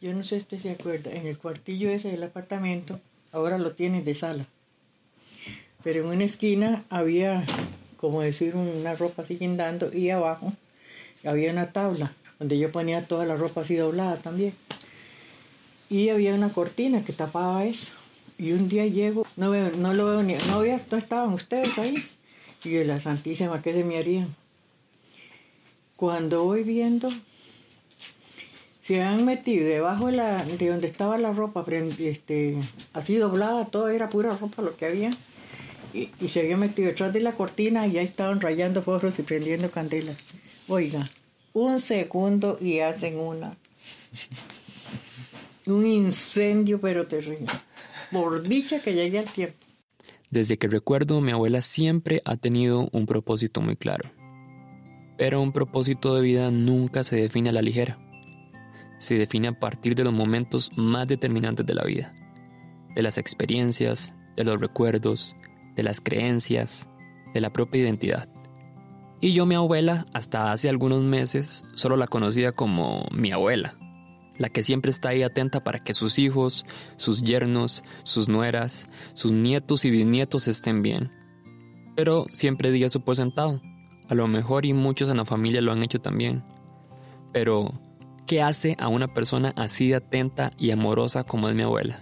Yo no sé si usted se acuerda, en el cuartillo ese del apartamento, ahora lo tiene de sala. Pero en una esquina había, como decir, una ropa así guindando y abajo había una tabla donde yo ponía toda la ropa así doblada también. Y había una cortina que tapaba eso. Y un día llego, no, veo, no lo veo ni, no, había, no estaban ustedes ahí. Y yo, la Santísima, ¿qué se me harían? Cuando voy viendo, se han metido debajo de, la, de donde estaba la ropa, este, así doblada, todo era pura ropa lo que había. Y, se había metido detrás de la cortina y ahí estaban rayando forros y prendiendo candelas. Oiga, un segundo y hacen una. Un incendio, pero terrible. Por dicha que llegue al tiempo. Desde que recuerdo, mi abuela siempre ha tenido un propósito muy claro. Pero un propósito de vida nunca se define a la ligera. Se define a partir de los momentos más determinantes de la vida. De las experiencias, de los recuerdos, de las creencias, de la propia identidad. Y yo mi abuela, hasta hace algunos meses, solo la conocía como mi abuela, la que siempre está ahí atenta para que sus hijos, sus yernos, sus nueras, sus nietos y bisnietos estén bien. Pero siempre di eso por sentado. A lo mejor y muchos en la familia lo han hecho también. Pero, ¿qué hace a una persona así de atenta y amorosa como es mi abuela?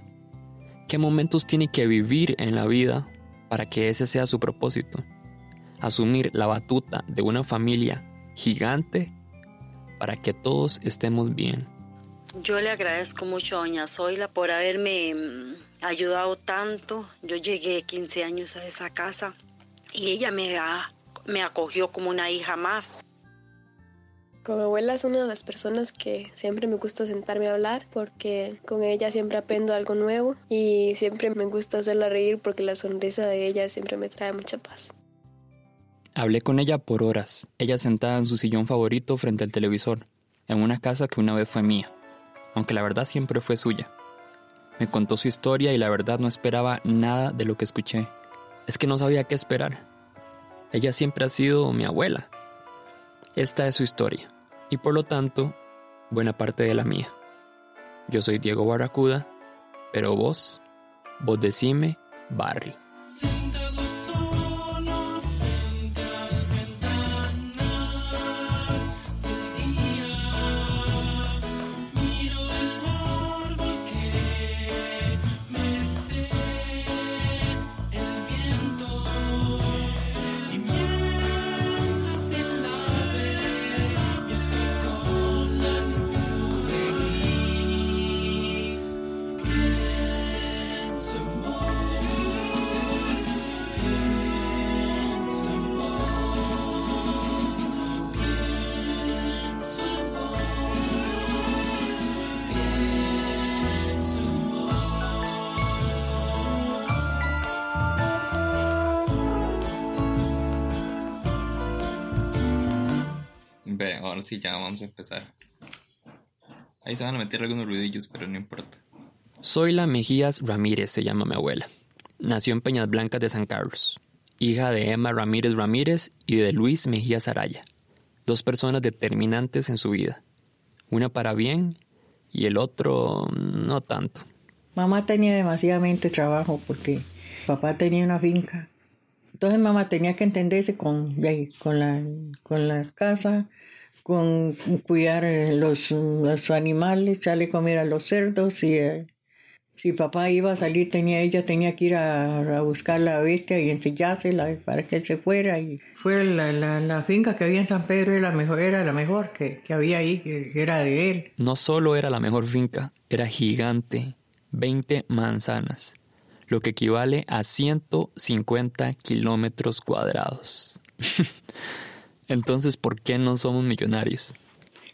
¿Qué momentos tiene que vivir en la vida para que ese sea su propósito? asumir la batuta de una familia gigante para que todos estemos bien. Yo le agradezco mucho a Doña Zoila por haberme mm, ayudado tanto. Yo llegué 15 años a esa casa y ella me, me acogió como una hija más. Mi abuela es una de las personas que siempre me gusta sentarme a hablar porque con ella siempre aprendo algo nuevo y siempre me gusta hacerla reír porque la sonrisa de ella siempre me trae mucha paz. Hablé con ella por horas, ella sentada en su sillón favorito frente al televisor, en una casa que una vez fue mía, aunque la verdad siempre fue suya. Me contó su historia y la verdad no esperaba nada de lo que escuché. Es que no sabía qué esperar. Ella siempre ha sido mi abuela. Esta es su historia, y por lo tanto, buena parte de la mía. Yo soy Diego Barracuda, pero vos, vos decime Barry. Ahí se van a meter algunos ruidillos, pero no importa. Soy la Mejías Ramírez, se llama mi abuela. Nació en Peñas Blancas de San Carlos, hija de Emma Ramírez Ramírez y de Luis Mejías Araya, dos personas determinantes en su vida. Una para bien y el otro no tanto. Mamá tenía demasiadamente trabajo porque papá tenía una finca. Entonces mamá tenía que entenderse con, con, la, con la casa, con cuidar eh, los, los animales, a comer a los cerdos y eh, si papá iba a salir tenía ella tenía que ir a, buscar la bestia y ensillársela para que él se fuera y fue la, la, finca que había en San Pedro era la mejor era la mejor que, que había ahí que era de él. No solo era la mejor finca era gigante 20 manzanas lo que equivale a 150 kilómetros cuadrados Entonces, ¿por qué no somos millonarios?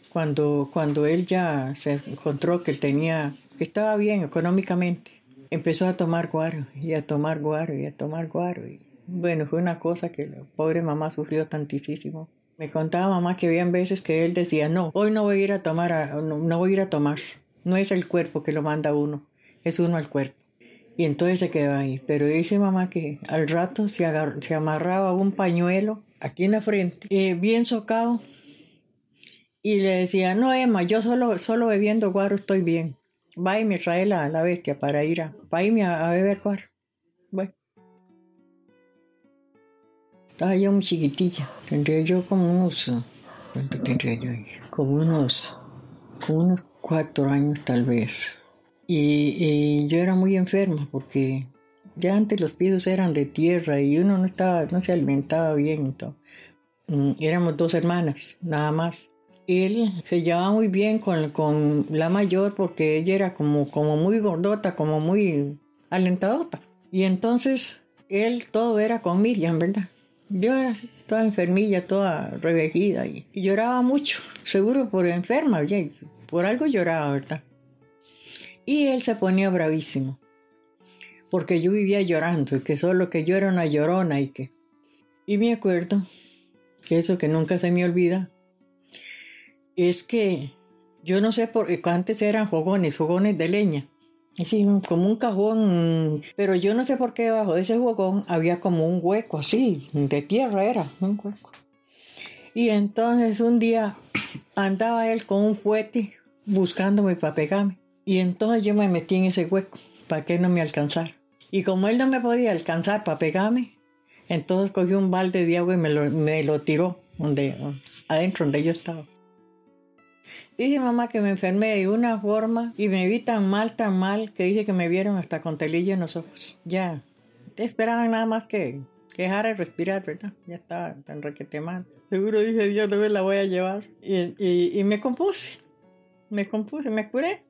Cuando, cuando él ya se encontró que tenía, que estaba bien económicamente, empezó a tomar guaro y a tomar guaro y a tomar guaro. Y, bueno, fue una cosa que la pobre mamá sufrió tantísimo. Me contaba mamá que habían veces que él decía, no, hoy no voy a ir a tomar, no, voy a ir a tomar. No es el cuerpo que lo manda uno, es uno al cuerpo. Y entonces se quedó ahí. Pero dice mamá que al rato se, se amarraba un pañuelo aquí en la frente, eh, bien socado, y le decía, no, Emma, yo solo, solo bebiendo guaro estoy bien. Va y me trae la, bestia para ir a, para irme a, a beber guaro. Bueno. Estaba yo muy chiquitilla. Tendría yo como unos... ¿Cuánto tendría yo ahí? Como unos... Como unos cuatro años tal vez. Y, yo era muy enferma porque ya antes los pisos eran de tierra y uno no estaba, no se alimentaba bien todo. Mm, Éramos dos hermanas, nada más. Él se llevaba muy bien con, con la mayor porque ella era como, como muy gordota, como muy alentadota. Y entonces él todo era con Miriam, ¿verdad? Yo era toda enfermilla, toda revejida y, lloraba mucho, seguro por enferma, ya, por algo lloraba, ¿verdad? Y él se ponía bravísimo porque yo vivía llorando y que solo que yo era una llorona y que... Y me acuerdo que eso que nunca se me olvida es que yo no sé por antes eran fogones, fogones de leña. Así, como un cajón, pero yo no sé por qué debajo de ese fogón había como un hueco así, de tierra era, un hueco. Y entonces un día andaba él con un fuete buscándome para pegarme. Y entonces yo me metí en ese hueco para que no me alcanzara. Y como él no me podía alcanzar para pegarme, entonces cogió un balde de agua y me lo, me lo tiró donde, adentro donde yo estaba. Dice mamá que me enfermé de una forma y me vi tan mal, tan mal, que dice que me vieron hasta con telilla en los ojos. Ya, te esperaban nada más que, que respirar, ¿verdad? Ya estaba tan requete mal. Seguro dije, Dios, no me la voy a llevar. Y, y me compuse, me compuse, me curé.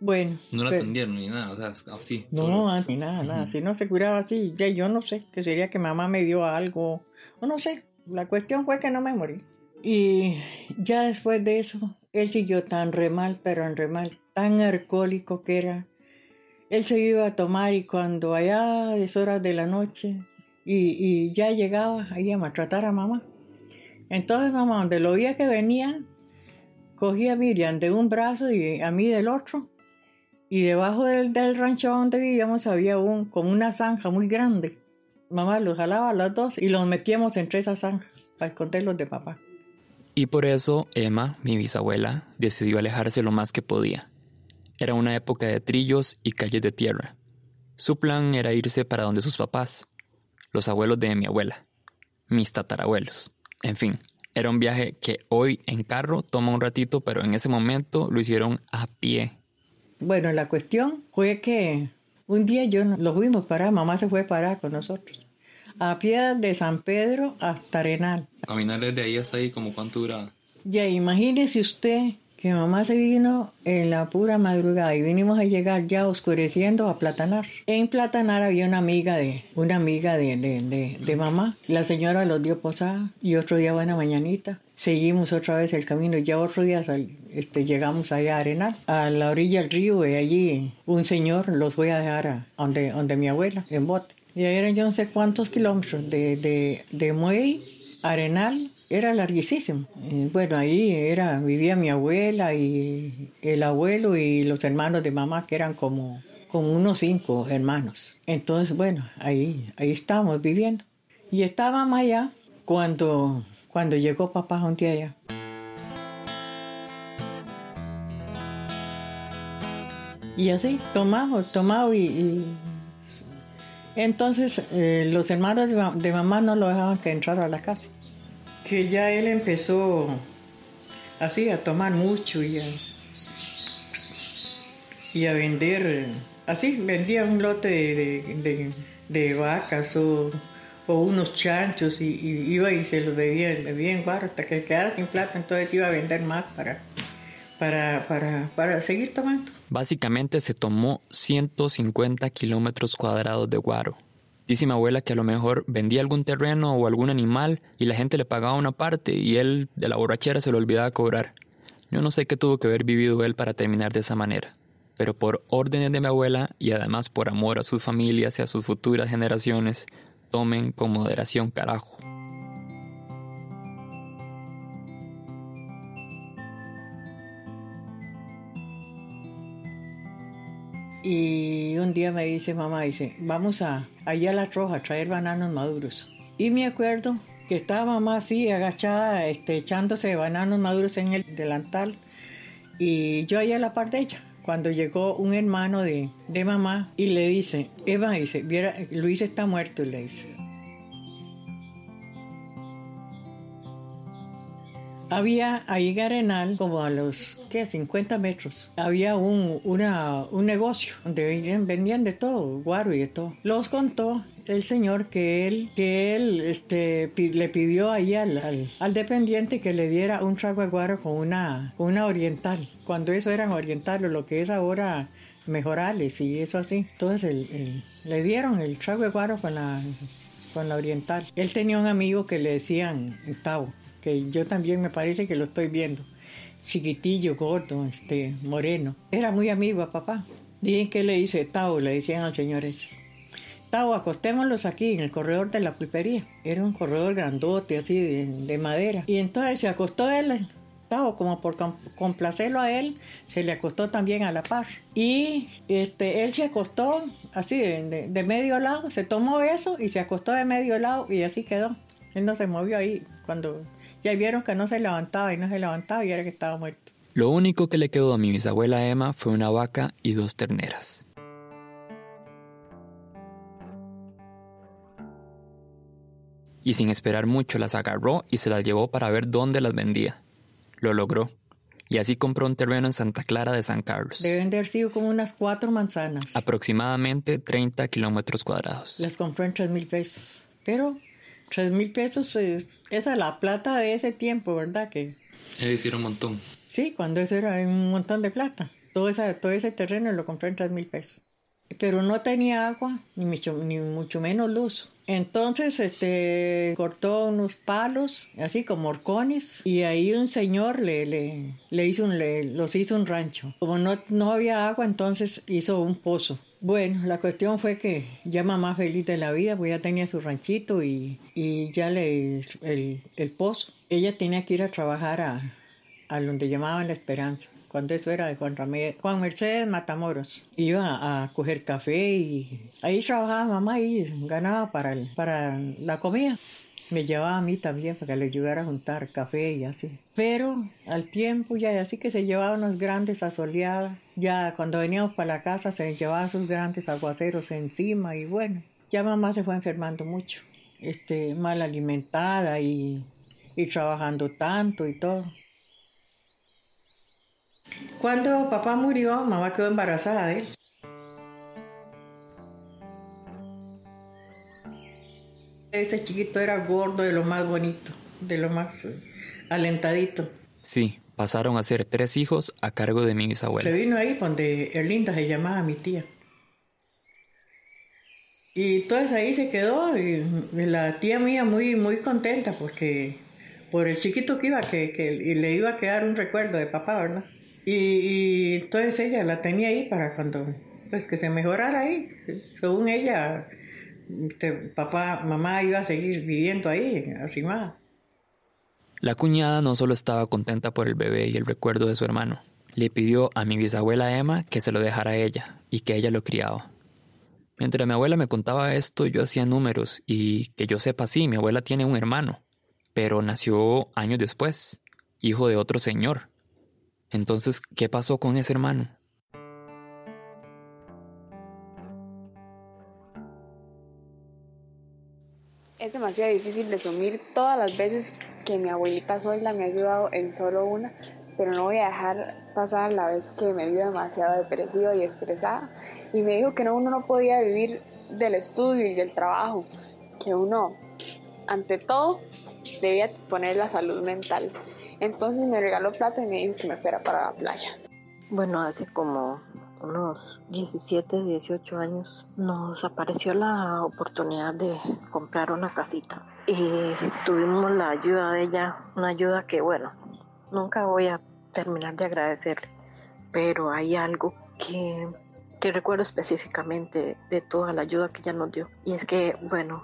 Bueno. No la pero- atendieron ni nada, o sea, así. No, ni nada, nada. Si no se curaba así, ya yo no sé, que sería que mamá me dio algo, o no sé. La cuestión fue que no me morí. Y ya después de eso, él siguió tan re mal, pero en re mal, tan alcohólico que era. Él se iba a tomar y cuando allá es horas de la noche, y, y ya llegaba ahí a maltratar a mamá. Entonces mamá, donde lo veía que venía, cogía a Miriam de un brazo y a mí del otro. Y debajo del, del rancho donde vivíamos había un, como una zanja muy grande. Mamá los jalaba a los dos y los metíamos entre esa zanja para esconderlos de papá. Y por eso Emma, mi bisabuela, decidió alejarse lo más que podía. Era una época de trillos y calles de tierra. Su plan era irse para donde sus papás, los abuelos de mi abuela, mis tatarabuelos. En fin, era un viaje que hoy en carro toma un ratito, pero en ese momento lo hicieron a pie. Bueno, la cuestión fue que un día yo no- lo fuimos para, mamá se fue para con nosotros. A pie de San Pedro hasta Arenal. Caminar desde ahí hasta ahí, como cuánto dura. Ya imagínese usted que mamá se vino en la pura madrugada y vinimos a llegar ya oscureciendo a Platanar. En Platanar había una amiga de una amiga de, de, de, mamá. La señora los dio posada y otro día buena mañanita. Seguimos otra vez el camino. Ya otro día sal- este, llegamos allá a Arenal, a la orilla del río y allí un señor los fue a dejar a donde, donde mi abuela, en bote. Y ahí eran yo no sé cuántos kilómetros de, de, de Muey, Arenal, era larguísimo. Eh, Bueno, ahí era, vivía mi abuela y el abuelo y los hermanos de mamá, que eran como, como unos cinco hermanos. Entonces, bueno, ahí, ahí estábamos viviendo. Y estábamos allá cuando, cuando llegó papá un día allá. Y así, tomamos, tomamos y... Entonces eh, los hermanos de, de mamá no lo dejaban que entrara a la casa. Que ya él empezó así a tomar mucho y a, y a vender, así, vendía un lote de, de- de- vacas o, o unos chanchos y, iba y se los bebía, bebía en barro hasta que quedara sin plata, entonces iba a vender más para, para, para, para seguir tomando. Básicamente se tomó 150 kilómetros cuadrados de guaro. Mi abuela que a lo mejor vendía algún terreno o algún animal y la gente le pagaba una parte y él de la borrachera se lo olvidaba cobrar. Yo no sé qué tuvo que haber vivido él para terminar de esa manera, pero por órdenes de mi abuela y además por amor a sus familias y a sus futuras generaciones, tomen con moderación carajo. Y un día me dice mamá, dice, vamos a allá a la troja a traer bananos maduros. Y me acuerdo que estaba mamá así agachada, este, echándose bananos maduros en el delantal y yo ahí a la par de ella. Cuando llegó un hermano de, de mamá y le dice, Eva, dice, viera, Luis está muerto, le dice. Había ahí en Arenal, como a los ¿qué? 50 metros, había un, una, un negocio donde vendían, de todo, guaro y de todo. Los contó el señor que él, que él este, le pidió ahí al, al, dependiente que le diera un trago de guaro con una, una oriental, cuando eso eran orientales, lo que es ahora mejorales y eso así. Entonces le dieron el trago de guaro con la, con la oriental. Él tenía un amigo que le decían Tavo que yo también me parece que lo estoy viendo. Chiquitillo, gordo, este, moreno. Era muy amigo a papá. Dicen que le dice Tao, le decían al señor ese. Tao, acostémoslos aquí en el corredor de la pulpería. Era un corredor grandote, así de, madera. Y entonces se acostó él, Tao, como por complacerlo a él, se le acostó también a la par. Y este, él se acostó así de, de medio lado, se tomó eso y se acostó de medio lado y así quedó. Él no se movió ahí cuando ya vieron que no se levantaba y no se levantaba y era que estaba muerto. Lo único que le quedó a mi bisabuela Emma fue una vaca y dos terneras. Y sin esperar mucho las agarró y se las llevó para ver dónde las vendía. Lo logró. Y así compró un terreno en Santa Clara de San Carlos. Deben haber sido como unas cuatro manzanas. Aproximadamente 30 kilómetros cuadrados. Las compró en tres mil pesos. Pero Tres mil pesos es, esa la plata de ese tiempo, ¿verdad? Que es un montón. Sí, cuando eso era un montón de plata. Todo, esa, todo ese terreno lo compré en tres mil pesos. Pero no tenía agua, ni mucho, ni mucho menos luz. Entonces, este, cortó unos palos, así como horcones, y ahí un señor le, le, le hizo un, le, los hizo un rancho. Como no, no había agua, entonces hizo un pozo. Bueno, la cuestión fue que ya mamá feliz de la vida, pues ya tenía su ranchito y, y ya le el, el pozo. Ella tenía que ir a trabajar a, a donde llamaban La Esperanza, cuando eso era de Juan, Juan Mercedes Matamoros. Iba a coger café y ahí trabajaba mamá y ganaba para, el, para la comida me llevaba a mí también para que le ayudara a juntar café y así. Pero al tiempo ya así que se llevaba unas grandes asoleadas, ya cuando veníamos para la casa se llevaba sus grandes aguaceros encima y bueno, ya mamá se fue enfermando mucho, este, mal alimentada y, y trabajando tanto y todo. Cuando papá murió, mamá quedó embarazada de él. Ese chiquito era gordo de lo más bonito, de lo más alentadito. Sí, pasaron a ser tres hijos a cargo de mi bisabuela. Se vino ahí donde Erlinda se llamaba mi tía. Y entonces ahí se quedó y la tía mía muy, muy contenta porque por el chiquito que iba, que, que y le iba a quedar un recuerdo de papá, ¿verdad? Y, y entonces ella la tenía ahí para cuando, pues que se mejorara ahí, según ella papá, mamá iba a seguir viviendo ahí, arrimada. La cuñada no solo estaba contenta por el bebé y el recuerdo de su hermano, le pidió a mi bisabuela Emma que se lo dejara a ella y que ella lo criaba. Mientras mi abuela me contaba esto, yo hacía números y que yo sepa, sí, mi abuela tiene un hermano, pero nació años después, hijo de otro señor. Entonces, ¿qué pasó con ese hermano? Es demasiado difícil resumir todas las veces que mi abuelita Zoila me ha ayudado en solo una, pero no voy a dejar pasar la vez que me vio demasiado depresiva y estresada y me dijo que no, uno no podía vivir del estudio y del trabajo, que uno, ante todo, debía poner la salud mental. Entonces me regaló plata y me dijo que me fuera para la playa. Bueno, hace como unos 17, 18 años, nos apareció la oportunidad de comprar una casita. Y tuvimos la ayuda de ella, una ayuda que bueno, nunca voy a terminar de agradecerle, pero hay algo que, que recuerdo específicamente de toda la ayuda que ella nos dio. Y es que bueno,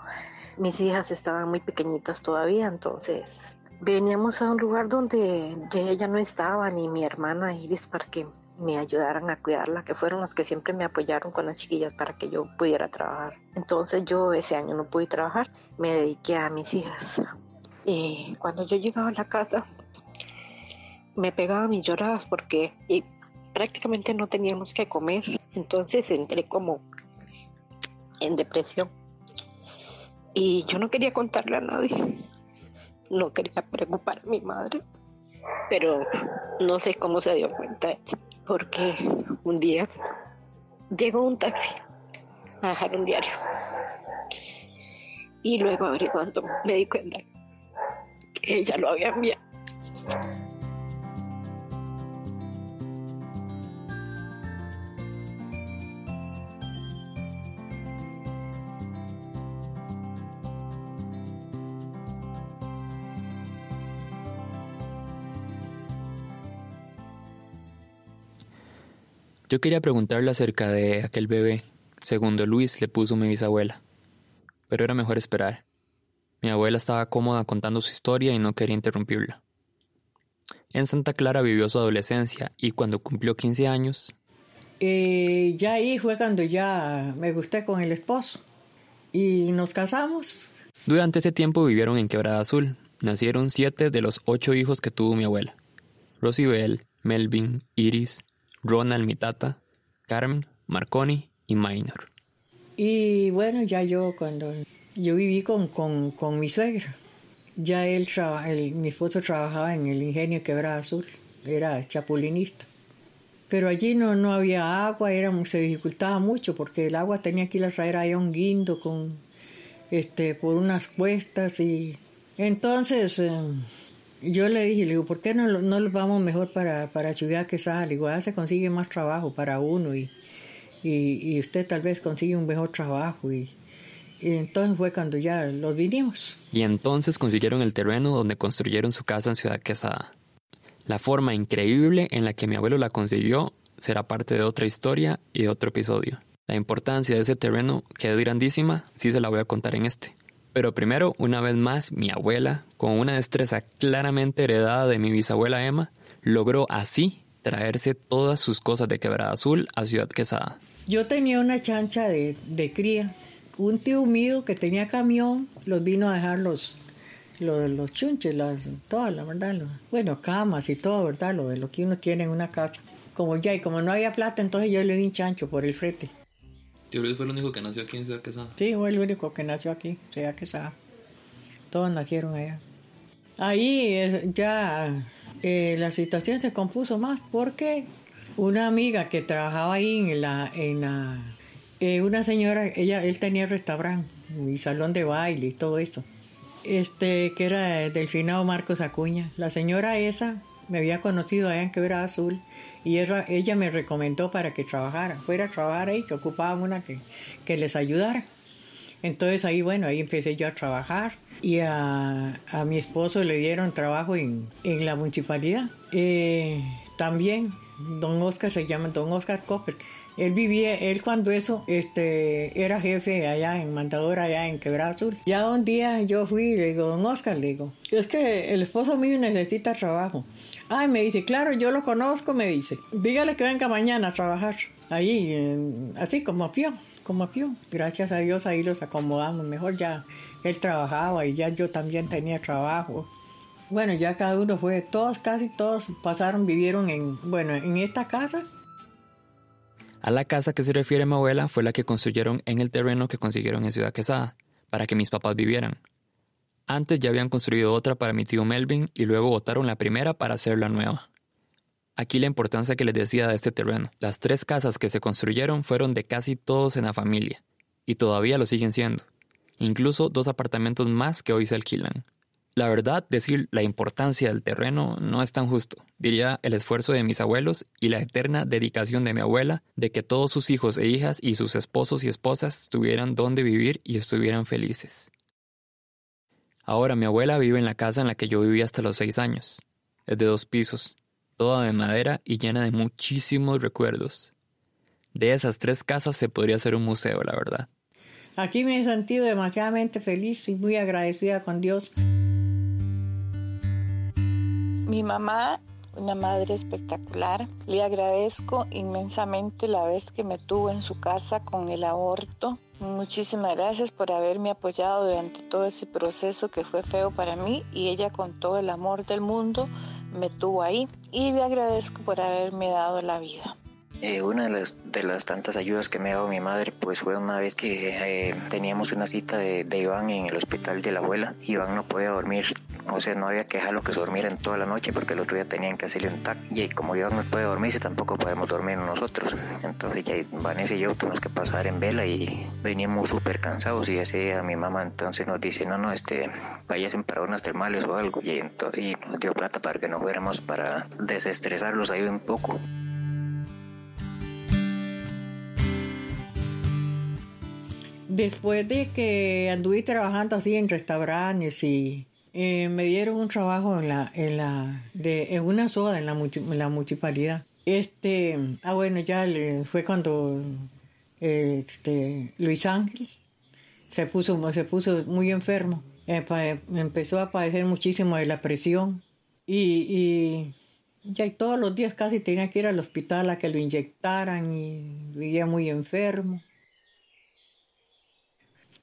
mis hijas estaban muy pequeñitas todavía, entonces veníamos a un lugar donde ella no estaba, ni mi hermana Iris, para que me ayudaran a cuidarla, que fueron las que siempre me apoyaron con las chiquillas para que yo pudiera trabajar. Entonces yo ese año no pude trabajar, me dediqué a mis hijas. eh, cuando yo llegaba a la casa me pegaba mis lloradas porque y prácticamente no teníamos que comer. Entonces entré como en depresión. Y yo no quería contarle a nadie. No quería preocupar a mi madre. Pero no sé cómo se dio cuenta ella. Porque un día llegó un taxi a dejar un diario. Y luego averiguando me di cuenta que ella lo había enviado. Yo quería preguntarle acerca de aquel bebé, segundo Luis le puso mi bisabuela. Pero era mejor esperar. Mi abuela estaba cómoda contando su historia y no quería interrumpirla. En Santa Clara vivió su adolescencia y cuando cumplió 15 años... Eh, ya ahí fue cuando ya me gusté con el esposo y nos casamos. Durante ese tiempo vivieron en Quebrada Azul. Nacieron siete de los ocho hijos que tuvo mi abuela. Rosibel, Melvin, Iris, Ronald, mi tata, Carmen, Marconi y Minor. Y bueno, ya yo cuando yo viví con, con, con mi suegra, ya él, mi esposo trabajaba en el ingenio Quebrada Azul, era chapulinista. Pero allí no, no había agua, era, se dificultaba mucho porque el agua tenía que ir a traer ahí un guindo con, este, por unas cuestas y entonces... Eh, yo le dije, le digo, ¿por qué no, no vamos mejor para, para Ciudad Quesada? Igual se consigue más trabajo para uno y, y, usted tal vez consigue un mejor trabajo. Y, y, entonces fue cuando ya los vinimos. Y entonces consiguieron el terreno donde construyeron su casa en Ciudad Quesada. La forma increíble en la que mi abuelo la consiguió será parte de otra historia y de otro episodio. La importancia de ese terreno, que grandísima, sí se la voy a contar en este. Pero primero, una vez más, mi abuela, con una destreza claramente heredada de mi bisabuela Emma, logró así traerse todas sus cosas de Quebrada Azul a Ciudad Quesada. Yo tenía una chancha de, cría. Un tío mío que tenía camión los vino a dejar los, los, chunches, las, todas, la verdad. bueno, camas y todo, ¿verdad? Lo de lo que uno tiene en una casa. Como ya, y como no había plata, entonces yo le di un chancho por el frete. ¿Tío Luis fue el único que nació aquí en Ciudad Quesada? Sí, fue el único que nació aquí, Ciudad Quesada. Todos nacieron allá. Ahí ya eh, la situación se compuso más porque una amiga que trabajaba ahí en la, en la eh, una señora, ella, él tenía restaurante y salón de baile y todo eso. Este, que era del finado Marcos Acuña. La señora esa me había conocido allá en Quebrada Azul y ella, me recomendó para que trabajara, fuera a trabajar ahí, que ocupaban una que, que les ayudara. Entonces ahí, bueno, ahí empecé yo a trabajar y a, a mi esposo le dieron trabajo en, en la municipalidad. Eh, también, don Oscar se llama don Oscar Copper. Él vivía, él cuando eso, este, era jefe allá en Mandador, allá en Quebrada Azul. Ya un día yo fui y le digo, don Oscar, le digo, es que el esposo mío necesita trabajo. Ay, me dice, claro, yo lo conozco, me dice. Dígale que venga mañana a trabajar. Ahí, así como a como a. Gracias a Dios ahí los acomodamos. Mejor ya él trabajaba y ya yo también tenía trabajo. Bueno, ya cada uno fue, todos, casi todos pasaron, vivieron en, bueno, en esta casa. A la casa que se refiere mi abuela fue la que construyeron en el terreno que consiguieron en Ciudad Quesada, para que mis papás vivieran. Antes ya habían construido otra para mi tío Melvin y luego botaron la primera para hacer la nueva. Aquí la importancia que les decía de este terreno. Las tres casas que se construyeron fueron de casi todos en la familia, y todavía lo siguen siendo. Incluso dos apartamentos más que hoy se alquilan. La verdad, decir la importancia del terreno no es tan justo. Diría el esfuerzo de mis abuelos y la eterna dedicación de mi abuela de que todos sus hijos e hijas y sus esposos y esposas tuvieran donde vivir y estuvieran felices. Ahora mi abuela vive en la casa en la que yo viví hasta los seis años. Es de dos pisos, toda de madera y llena de muchísimos recuerdos. De esas tres casas se podría hacer un museo, la verdad. Aquí me he sentido demasiadamente feliz y muy agradecida con Dios. Mi mamá una madre espectacular. Le agradezco inmensamente la vez que me tuvo en su casa con el aborto. Muchísimas gracias por haberme apoyado durante todo ese proceso que fue feo para mí y ella con todo el amor del mundo me tuvo ahí y le agradezco por haberme dado la vida. Eh, una de las, de las tantas ayudas que me ha dado mi madre pues fue una vez que eh, teníamos una cita de, Iván en el hospital de la abuela. Iván no podía dormir, o sea, no había que dejarlo que se durmiera en toda la noche porque el otro día tenían que hacerle un TAC. Y como Iván no puede dormirse, tampoco podemos dormir nosotros. Entonces ya Vanessa y yo tuvimos que pasar en vela y veníamos súper cansados y ese a mi mamá entonces nos dice, no, no, este, vayan para unas termales o algo. Y, entonces, y nos dio plata para que nos fuéramos para desestresarlos ahí un poco. Después de que anduve trabajando así en restaurantes y eh, me dieron un trabajo en la, en la, de, en una soda en la, en la municipalidad. Este, ah bueno, ya le, fue cuando este, Luis Ángel se puso, se puso muy enfermo. Empezó a padecer muchísimo de la presión y, y ya todos los días casi tenía que ir al hospital a que lo inyectaran y vivía muy enfermo.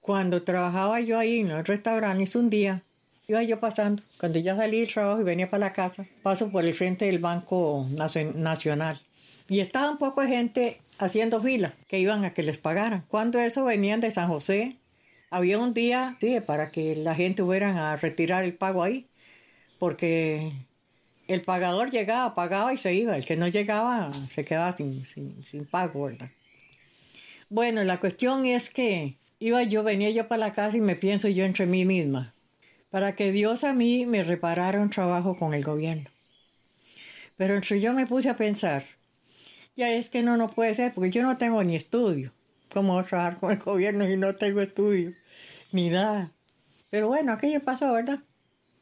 Cuando trabajaba yo ahí en el restaurante, un día iba yo pasando, cuando ya salí del trabajo y venía para la casa, paso por el frente del Banco Nacional. Y estaba un poco de gente haciendo fila, que iban a que les pagaran. Cuando eso venían de San José, había un día sí, para que la gente fuera a retirar el pago ahí, porque el pagador llegaba, pagaba y se iba. El que no llegaba se quedaba sin, sin, sin pago, ¿verdad? Bueno, la cuestión es que Iba yo, venía yo para la casa y me pienso yo entre mí misma, para que Dios a mí me reparara un trabajo con el gobierno. Pero entre yo me puse a pensar, ya es que no, no puede ser, porque yo no tengo ni estudio. ¿Cómo voy a trabajar con el gobierno si no tengo estudio? Ni nada. Pero bueno, aquello pasó, ¿verdad?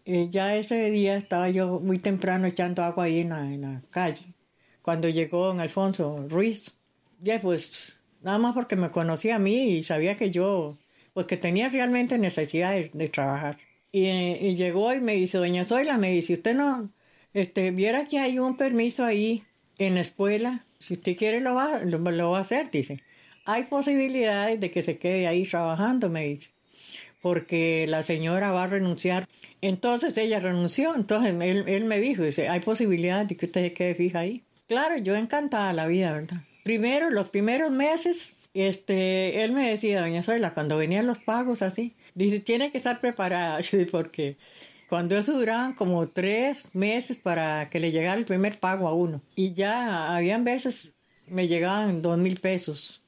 Ya ese día estaba yo muy temprano echando agua ahí en la, en la calle, cuando llegó don Alfonso Ruiz. Ya pues nada más porque me conocía a mí y sabía que yo, pues que tenía realmente necesidad de, trabajar. Y, llegó y me dice, doña Zoila, me dice, usted no, este, viera que hay un permiso ahí en la escuela, si usted quiere lo va, lo, va a hacer, dice. Hay posibilidades de que se quede ahí trabajando, me dice, porque la señora va a renunciar. Entonces ella renunció, entonces él, él me dijo, dice, hay posibilidades de que usted se quede fija ahí. Claro, yo encantada la vida, ¿verdad? Primero, los primeros meses, este, él me decía, doña Zoila, cuando venían los pagos así, dice, tiene que estar preparada, porque cuando eso duraban como tres meses para que le llegara el primer pago a uno. Y ya habían veces me llegaban dos mil pesos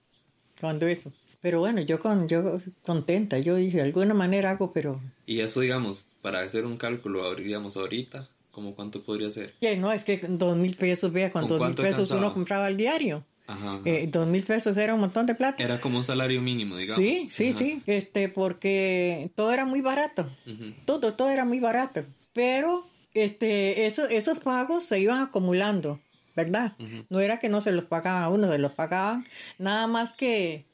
cuando eso. Pero bueno, yo con yo contenta, yo dije, de alguna manera hago, pero... Y eso, digamos, para hacer un cálculo, digamos, ahorita, ¿cómo cuánto podría ser? no, es que dos mil pesos, vea, con dos mil pesos uno compraba al diario. Eh, dos mil pesos era un montón de plata. Era como un salario mínimo, digamos. Sí, sí, sí, este, porque todo era muy barato. Todo, todo era muy barato. Pero este, eso, esos pagos se iban acumulando, ¿verdad? No era que no se los pagaban a uno, se los pagaban. Nada más que,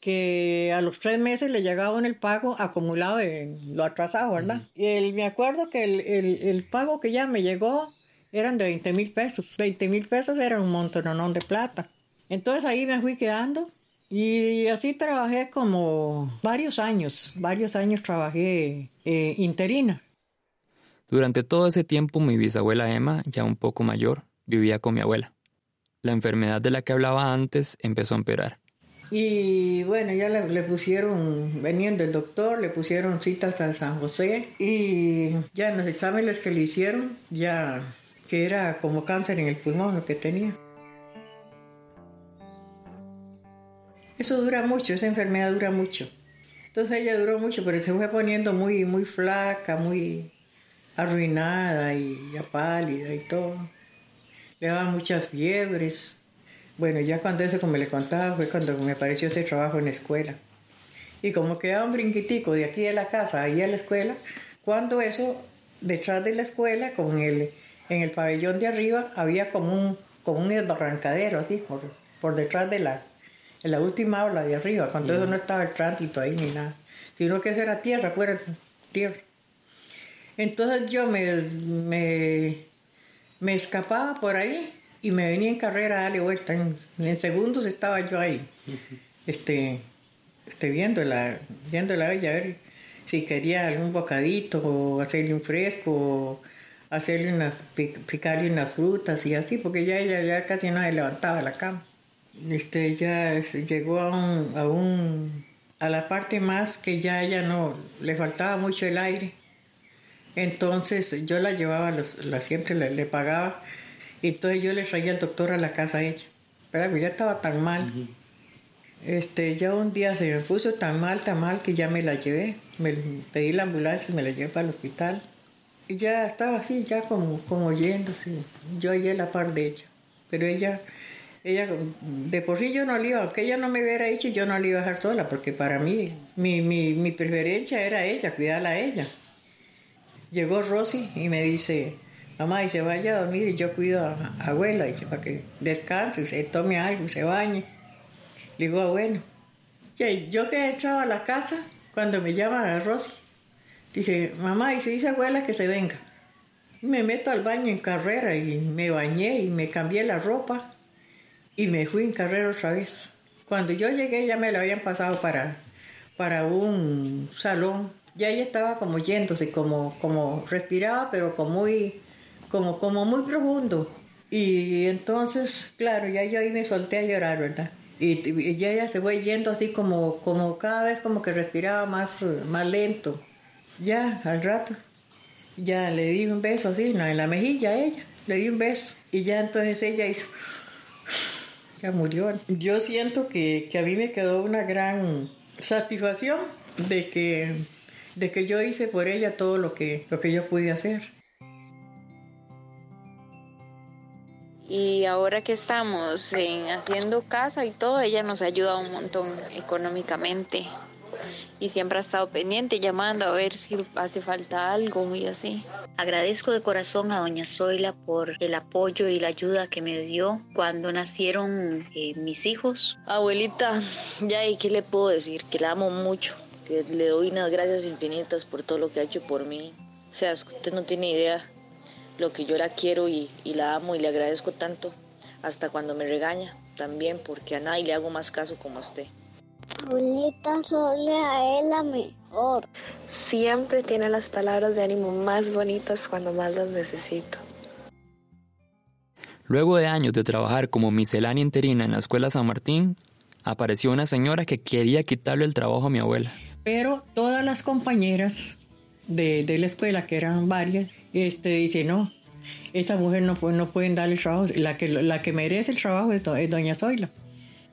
que a los tres meses le llegaba el pago acumulado de lo atrasado, ¿verdad? Y el, me acuerdo que el, el, el pago que ya me llegó eran de 20 mil pesos. 20 mil pesos era un montón de plata. Entonces ahí me fui quedando y así trabajé como varios años, varios años trabajé eh, interina. Durante todo ese tiempo mi bisabuela Emma, ya un poco mayor, vivía con mi abuela. La enfermedad de la que hablaba antes empezó a empeorar. Y bueno, ya le, le, pusieron, venían del doctor, le pusieron citas a San José y ya en los exámenes que le hicieron, ya que era como cáncer en el pulmón lo que tenía. Eso dura mucho, esa enfermedad dura mucho. Entonces ella duró mucho, pero se fue poniendo muy, muy flaca, muy arruinada y ya pálida y todo. Le daban muchas fiebres. Bueno, ya cuando eso, como le contaba, fue cuando me apareció ese trabajo en la escuela. Y como quedaba un brinquitico de aquí de la casa, ahí a la escuela, cuando eso, detrás de la escuela, con el, en el pabellón de arriba, había como un, como un así, por, por detrás de la, en la última aula de arriba, cuando eso no estaba el tránsito ahí ni nada, sino que eso era tierra, fuera tierra. Entonces yo me, me, me escapaba por ahí y me venía en carrera a darle vuelta. En, en segundos estaba yo ahí, este, este, viéndola, viéndola a ella, a ver si quería algún bocadito o hacerle un fresco o hacerle una, picarle unas frutas y así, porque ya ella ya casi no se levantaba de la cama. Este, ya llegó a un, a un, a la parte más que ya ella no, le faltaba mucho el aire. Entonces yo la llevaba, los, la, siempre le, pagaba, y entonces yo le traía al doctor a la casa a ella. Pero ya estaba tan mal. Este, ya un día se me puso tan mal, tan mal que ya me la llevé. Me pedí la ambulancia y me la llevé para el hospital. Y ya estaba así, ya como, como yéndose. Yo allí a la par de ella. Pero ella, ella, de por sí yo no le iba, aunque ella no me hubiera dicho, yo no la iba a dejar sola, porque para mí, mi, mi, mi preferencia era ella, cuidarla a ella. Llegó Rosy y me dice, mamá, y se vaya a dormir y yo cuido a, abuela, y para que descanse, se tome algo, se bañe. Le digo, bueno. Yo que entraba a la casa, cuando me llama Rosy, dice, mamá, y se dice abuela que se venga. Me meto al baño en carrera y me bañé y me cambié la ropa y me fui en carrera otra vez. Cuando yo llegué ya me la habían pasado para, para un salón. Ya ella estaba como yéndose, como, como respiraba, pero como muy, como, como muy profundo. Y entonces, claro, ya yo ahí me solté a llorar, ¿verdad? Y, ya ella se fue yendo así como, como cada vez como que respiraba más, más lento. Ya, al rato, ya le di un beso así, en la mejilla a ella, le di un beso. Y ya entonces ella hizo, murió. Yo siento que, que a mí me quedó una gran satisfacción de que, de que yo hice por ella todo lo que, lo que yo pude hacer. y ahora que estamos en haciendo casa y todo, ella nos ha ayudado un montón económicamente y siempre ha estado pendiente llamando a ver si hace falta algo y así. Agradezco de corazón a doña Zoila por el apoyo y la ayuda que me dio cuando nacieron eh, mis hijos. Abuelita, ya y qué le puedo decir, que la amo mucho, que le doy unas gracias infinitas por todo lo que ha hecho por mí. O sea, usted no tiene idea lo que yo la quiero y, la amo y le agradezco tanto, hasta cuando me regaña también, porque a nadie le hago más caso como a usted. Abuelita, solo a él la mejor. Siempre tiene las palabras de ánimo más bonitas cuando más las necesito. Luego de años de trabajar como miscelánea interina en la escuela San Martín, apareció una señora que quería quitarle el trabajo a mi abuela. Pero todas las compañeras de, de la escuela, que eran varias, este, dice, no, esta mujer no, no pueden darle trabajo, la que, la que merece el trabajo es, doña Zoila.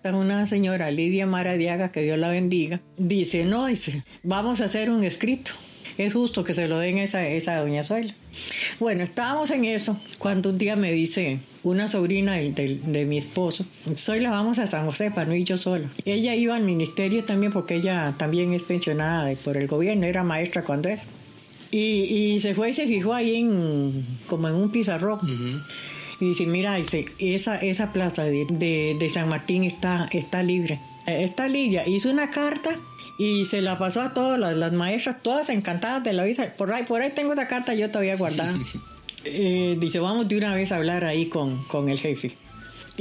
Una señora, Lidia Maradiaga, que Dios la bendiga, dice, no, dice, vamos a hacer un escrito. Es justo que se lo den a esa, esa doña Zoila. Bueno, estábamos en eso cuando un día me dice una sobrina de, de, mi esposo, Zoila, vamos a San José para no ir yo sola. Ella iba al ministerio también porque ella también es pensionada por el gobierno, era maestra cuando es. Y, se fue y se fijó ahí en, como en un pizarrón. Y dice, mira, dice, esa, esa plaza de, San Martín está, está libre. Eh, está libre. Hizo una carta y se la pasó a todas las, maestras, todas encantadas de la visa. Por ahí, por ahí tengo esa carta yo todavía guardada. Eh, dice, vamos de una vez a hablar ahí con, con el jefe.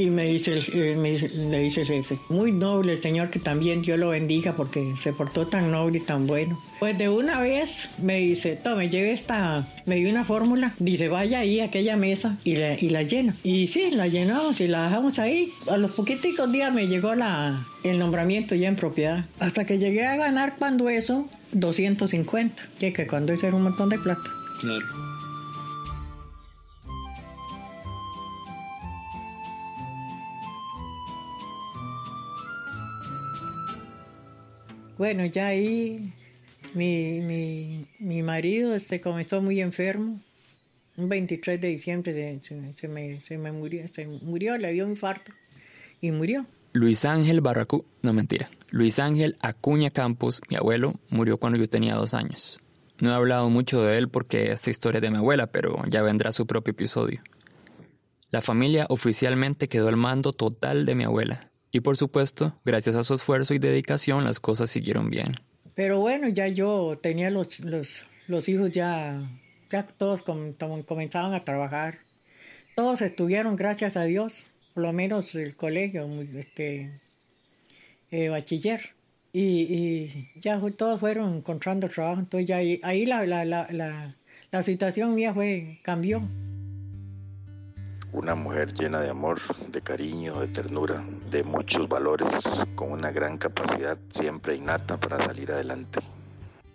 Y me dice, eh, me dice el jefe, muy noble el Señor, que también Dios lo bendiga porque se portó tan noble y tan bueno. Pues de una vez me dice, tome, lleve esta, me dio una fórmula, dice, vaya ahí a aquella mesa y la, y la llena. Y sí, la llenamos y la dejamos ahí. A los poquitos días me llegó la, el nombramiento ya en propiedad. Hasta que llegué a ganar cuando eso, 250, que, que cuando era un montón de plata. Claro. Bueno, ya ahí mi, mi, mi marido este, comenzó muy enfermo. Un 23 de diciembre se, me, se me murió, se murió, le dio un infarto y murió. Luis Ángel Barracú, no mentira, Luis Ángel Acuña Campos, mi abuelo, murió cuando yo tenía dos años. No he hablado mucho de él porque esta historia es de mi abuela, pero ya vendrá su propio episodio. La familia oficialmente quedó al mando total de mi abuela, y por supuesto, gracias a su esfuerzo y dedicación, las cosas siguieron bien. Pero bueno, ya yo tenía los, los, los hijos ya, ya todos comenzaban a trabajar. todos estudiaron, gracias a Dios, por lo menos el colegio, este, eh, bachiller. Y, y, ya todos fueron encontrando trabajo, entonces ya ahí, ahí la, la, la, la situación mía fue, cambió. Una mujer llena de amor, de cariño, de ternura, de muchos valores, con una gran capacidad siempre innata para salir adelante.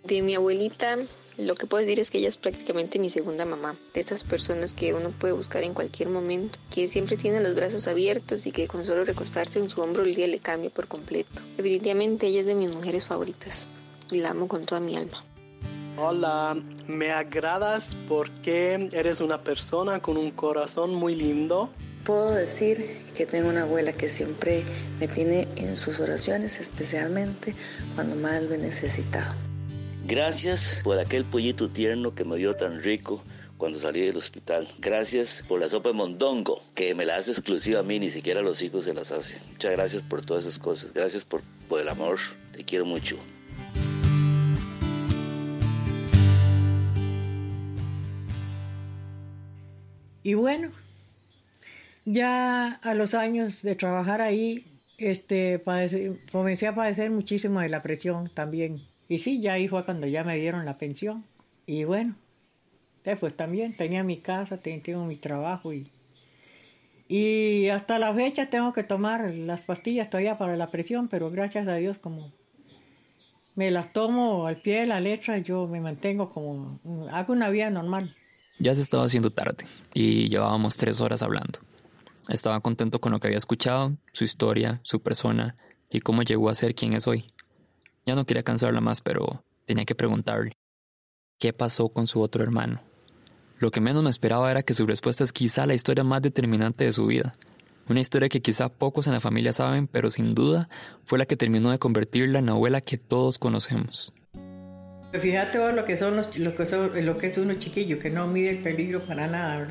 De mi abuelita, lo que puedo decir es que ella es prácticamente mi segunda mamá, de esas personas que uno puede buscar en cualquier momento, que siempre tiene los brazos abiertos y que con solo recostarse en su hombro el día le cambia por completo. Definitivamente ella es de mis mujeres favoritas y la amo con toda mi alma. Hola, me agradas porque eres una persona con un corazón muy lindo. Puedo decir que tengo una abuela que siempre me tiene en sus oraciones, especialmente cuando más lo he necesitado. Gracias por aquel pollito tierno que me dio tan rico cuando salí del hospital. Gracias por la sopa de mondongo, que me la hace exclusiva a mí, ni siquiera a los hijos se las hace. Muchas gracias por todas esas cosas. Gracias por, por el amor. Te quiero mucho. Y bueno, ya a los años de trabajar ahí, este, comencé a padecer muchísimo de la presión también. Y sí, ya ahí fue cuando ya me dieron la pensión. Y bueno, pues también tenía mi casa, tengo mi trabajo y, y hasta la fecha tengo que tomar las pastillas todavía para la presión, pero gracias a Dios como me las tomo al pie de la letra, yo me mantengo como, hago una vida normal. Ya se estaba haciendo tarde y llevábamos tres horas hablando. Estaba contento con lo que había escuchado, su historia, su persona y cómo llegó a ser quien es hoy. Ya no quería cansarla más, pero tenía que preguntarle, ¿qué pasó con su otro hermano? Lo que menos me esperaba era que su respuesta es quizá la historia más determinante de su vida. Una historia que quizá pocos en la familia saben, pero sin duda fue la que terminó de convertirla en la abuela que todos conocemos. Fíjate vos lo que son los, lo que lo que es uno chiquillo, que no mide el peligro para nada.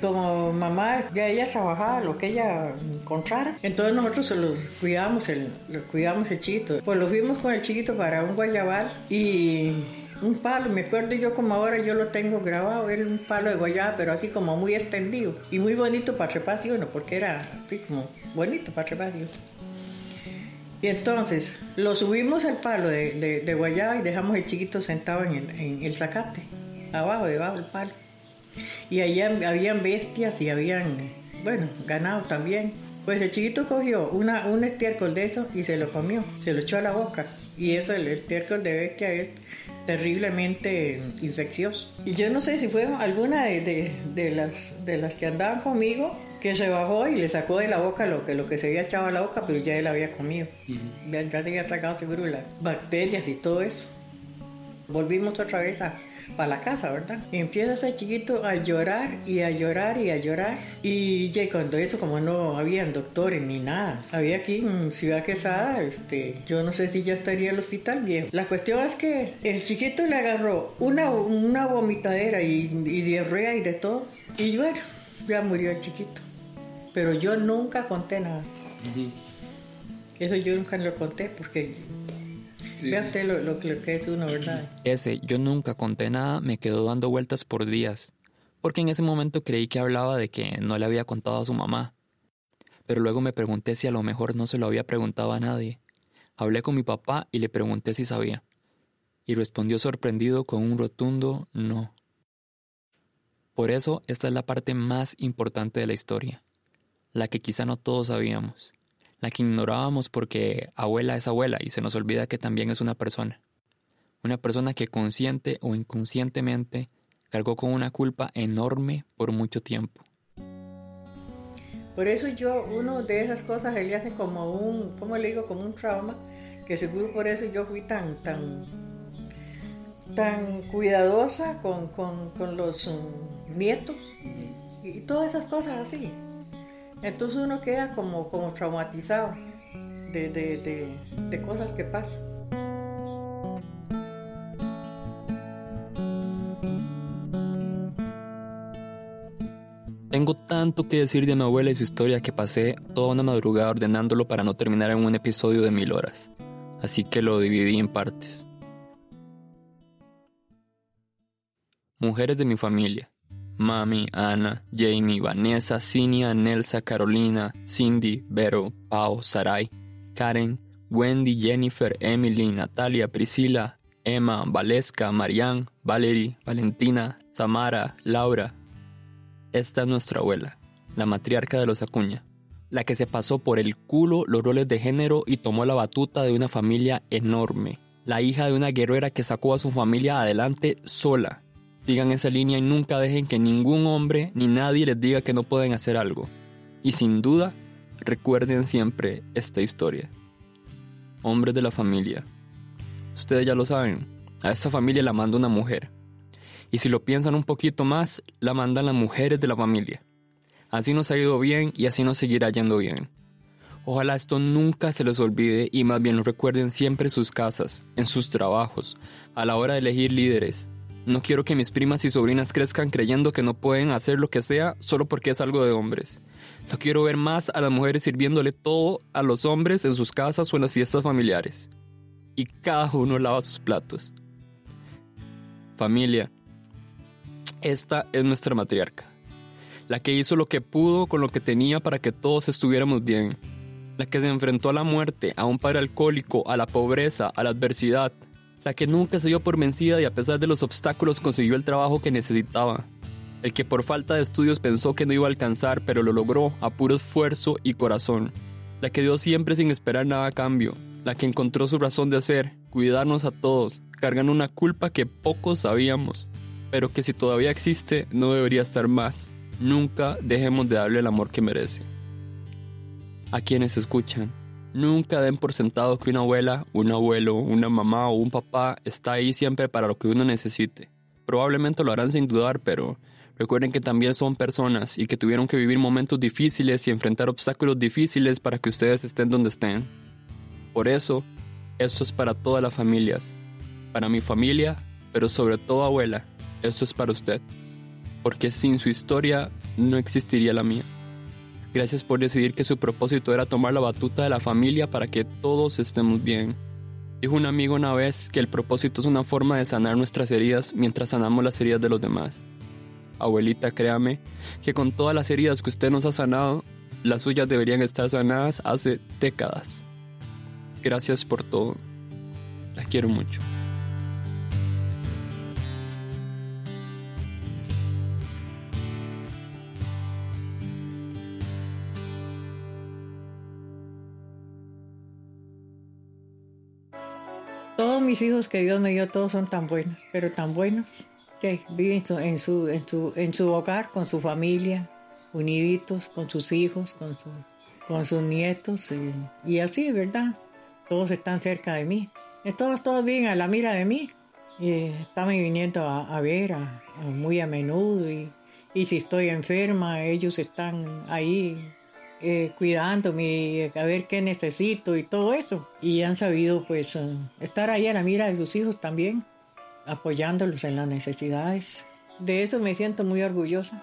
Como mamá, ya ella trabajaba lo que ella encontrara. Entonces nosotros se los cuidábamos el, cuidamos el chiquito. Pues lo fuimos con el chiquito para un guayabal y un palo, me acuerdo yo como ahora yo lo tengo grabado, era un palo de guayaba, pero así como muy extendido y muy bonito para trepar, uno, porque era así como bonito para trepar, y entonces lo subimos al palo de, de, guayaba y dejamos el chiquito sentado en el, en el zacate, abajo, debajo del palo. Y allá habían bestias y habían, bueno, ganado también. Pues el chiquito cogió una, un estiércol de eso y se lo comió, se lo echó a la boca. Y eso, el estiércol de bestia es terriblemente infeccioso. Y yo no sé si fue alguna de, de, las, de las que andaban conmigo que se bajó y le sacó de la boca lo que, lo que se había echado a la boca, pero ya él había comido. Ya se había tragado seguro las bacterias y todo eso. Volvimos otra vez a, para la casa, ¿verdad? Y empieza ese chiquito a llorar y a llorar y a llorar. Y ya cuando eso, como no habían doctores ni nada, había aquí en Ciudad Quesada, este, yo no sé si ya estaría el hospital viejo. La cuestión es que el chiquito le agarró una, una vomitadera y, y diarrea y de todo. Y bueno, ya murió el chiquito pero yo nunca conté nada. Eso yo nunca lo conté porque vea usted lo, lo, que es uno, ¿verdad? Ese yo nunca conté nada me quedó dando vueltas por días, porque en ese momento creí que hablaba de que no le había contado a su mamá. Pero luego me pregunté si a lo mejor no se lo había preguntado a nadie. Hablé con mi papá y le pregunté si sabía. Y respondió sorprendido con un rotundo no. Por eso esta es la parte más importante de la historia la que quizá no todos sabíamos, la que ignorábamos porque abuela es abuela y se nos olvida que también es una persona. Una persona que consciente o inconscientemente cargó con una culpa enorme por mucho tiempo. Por eso yo, uno de esas cosas, él hace como un, ¿cómo le digo? Como un trauma, que seguro por eso yo fui tan, tan, tan cuidadosa con, los mm, nietos y todas esas cosas así. Entonces uno queda como, como traumatizado de, cosas que pasan. Tengo tanto que decir de mi abuela y su historia que pasé toda una madrugada ordenándolo para no terminar en un episodio de mil horas, así que lo dividí en partes. Mujeres de mi familia, Mami, Ana, Jamie, Vanessa, Cinia, Nelsa, Carolina, Cindy, Vero, Pau, Sarai, Karen, Wendy, Jennifer, Emily, Natalia, Priscila, Emma, Valesca, Marianne, Valerie, Valentina, Samara, Laura. Esta es nuestra abuela, la matriarca de los Acuña, la que se pasó por el culo los roles de género y tomó la batuta de una familia enorme, la hija de una guerrera que sacó a su familia adelante sola. Digan esa línea y nunca dejen que ningún hombre ni nadie les diga que no pueden hacer algo. Y sin duda, recuerden siempre esta historia. Hombres de la familia. Ustedes ya lo saben, a esta familia la manda una mujer. Y si lo piensan un poquito más, la mandan las mujeres de la familia. Así nos ha ido bien y así nos seguirá yendo bien. Ojalá esto nunca se les olvide y más bien lo recuerden siempre en sus casas, en sus trabajos, a la hora de elegir líderes. No quiero que mis primas y sobrinas crezcan creyendo que no pueden hacer lo que sea solo porque es algo de hombres. No quiero ver más a las mujeres sirviéndole todo a los hombres en sus casas o en las fiestas familiares. Y cada uno lava sus platos. Familia, esta es nuestra matriarca, la que hizo lo que pudo con lo que tenía para que todos estuviéramos bien la que se enfrentó a la muerte, a un padre alcohólico, a la pobreza, a la adversidad, la que nunca se dio por vencida y a pesar de los obstáculos consiguió el trabajo que necesitaba, el que por falta de estudios pensó que no iba a alcanzar pero lo logró a puro esfuerzo y corazón, la que dio siempre sin esperar nada a cambio, la que encontró su razón de ser, cuidarnos a todos, cargando una culpa que pocos sabíamos, pero que si todavía existe no debería estar más. Nunca dejemos de darle el amor que merece a quienes escuchan. Nunca den por sentado que una abuela, un abuelo, una mamá o un papá está ahí siempre para lo que uno necesite. Probablemente lo harán sin dudar, pero recuerden que también son personas y que tuvieron que vivir momentos difíciles y enfrentar obstáculos difíciles para que ustedes estén donde estén. Por eso, esto es para todas las familias. Para mi familia, pero sobre todo abuela, esto es para usted. Porque sin su historia no existiría la mía. Gracias por decidir que su propósito era tomar la batuta de la familia para que todos estemos bien. Dijo un amigo una vez que el propósito es una forma de sanar nuestras heridas mientras sanamos las heridas de los demás. Abuelita, créame que con todas las heridas que usted nos ha sanado, las suyas deberían estar sanadas hace décadas. Gracias por todo. La quiero mucho. Mis hijos que Dios me dio, todos son tan buenos, pero tan buenos que viven en su, en su, en su hogar, con su familia, uniditos, con sus hijos, con, su, con sus nietos, y, así, ¿verdad? Todos están cerca de mí. Y todos, todos vienen a la mira de mí. Y están viniendo a, ver muy a menudo. Y, y si estoy enferma, ellos están ahí eh, cuidándome, a ver qué necesito y todo eso. Y han sabido pues eh, estar ahí a la mira de sus hijos también, apoyándolos en las necesidades. De eso me siento muy orgullosa.